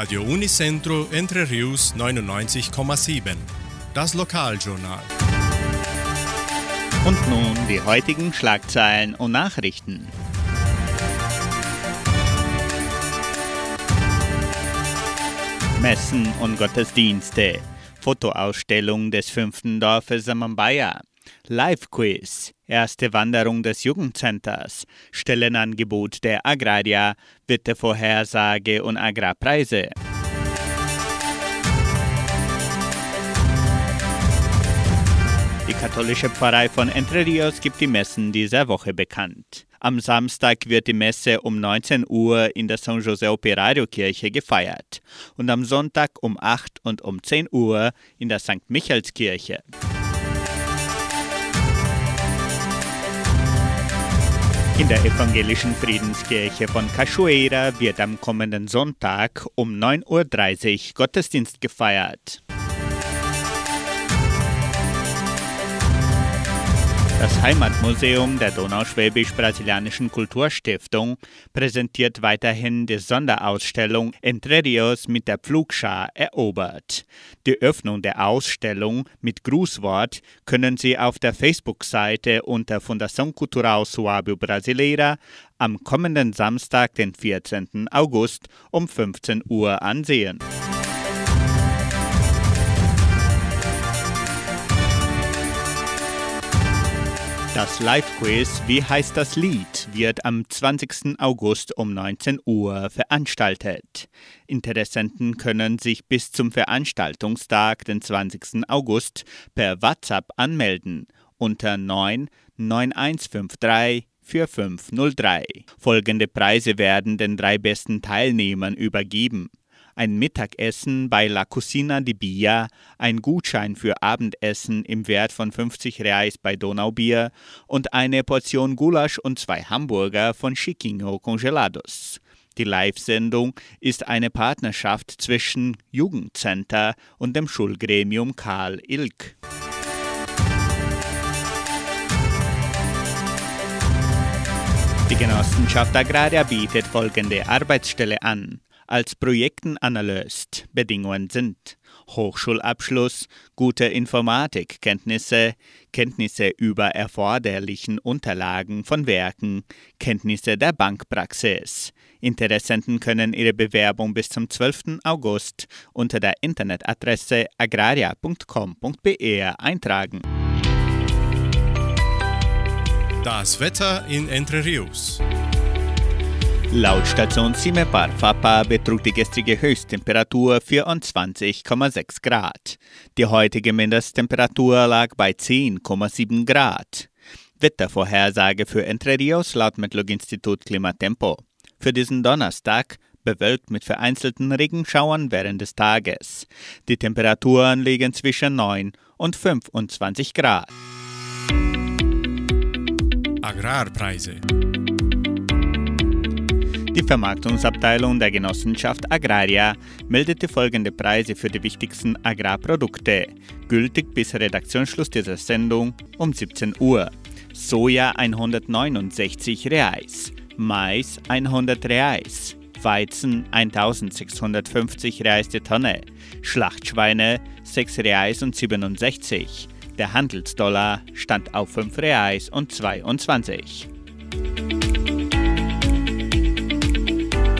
Radio Unicentro Entre Rius 99,7. Das Lokaljournal. Und nun die heutigen Schlagzeilen und Nachrichten. Messen und Gottesdienste. Fotoausstellung des fünften Dorfes Samambaya. Live-Quiz, erste Wanderung des Jugendcenters, Stellenangebot der Agraria, Wettervorhersage und Agrarpreise. Die katholische Pfarrei von Entre Rios gibt die Messen dieser Woche bekannt. Am Samstag wird die Messe um 19 Uhr in der San José Operario Kirche gefeiert und am Sonntag um 8 und um 10 Uhr in der St. Michaelskirche. In der evangelischen Friedenskirche von Cachoeira wird am kommenden Sonntag um 9.30 Uhr Gottesdienst gefeiert. Das Heimatmuseum der Donauschwäbisch-Brasilianischen Kulturstiftung präsentiert weiterhin die Sonderausstellung Entre Rios mit der Pflugschar erobert. Die Öffnung der Ausstellung mit Grußwort können Sie auf der Facebook-Seite unter Fundação Cultural Suábio Brasileira am kommenden Samstag, den 14. August um 15 Uhr ansehen. Das Live-Quiz Wie heißt das Lied wird am 20. August um 19 Uhr veranstaltet. Interessenten können sich bis zum Veranstaltungstag, den 20. August, per WhatsApp anmelden unter 9 9153 4503. Folgende Preise werden den drei besten Teilnehmern übergeben ein Mittagessen bei La Cucina di Bia, ein Gutschein für Abendessen im Wert von 50 Reais bei Donaubier und eine Portion Gulasch und zwei Hamburger von Chiquinho Congelados. Die Live-Sendung ist eine Partnerschaft zwischen Jugendcenter und dem Schulgremium Karl Ilk. Die Genossenschaft Agraria bietet folgende Arbeitsstelle an als Projektenanalyst Bedingungen sind Hochschulabschluss, gute Informatikkenntnisse, Kenntnisse über erforderlichen Unterlagen von Werken, Kenntnisse der Bankpraxis. Interessenten können ihre Bewerbung bis zum 12. August unter der Internetadresse agraria.com.br eintragen. Das Wetter in Entre Rios. Laut Station Cimepar Fapa betrug die gestrige Höchsttemperatur 24,6 Grad. Die heutige Mindesttemperatur lag bei 10,7 Grad. Wettervorhersage für Entre Rios laut Metlog-Institut Klimatempo. Für diesen Donnerstag bewölkt mit vereinzelten Regenschauern während des Tages. Die Temperaturen liegen zwischen 9 und 25 Grad. Agrarpreise. Die Vermarktungsabteilung der Genossenschaft Agraria meldete folgende Preise für die wichtigsten Agrarprodukte, gültig bis Redaktionsschluss dieser Sendung um 17 Uhr. Soja 169 Reais, Mais 100 Reais, Weizen 1650 Reais die Tonne, Schlachtschweine 6 Reais und 67. Der Handelsdollar stand auf 5 Reais und 22.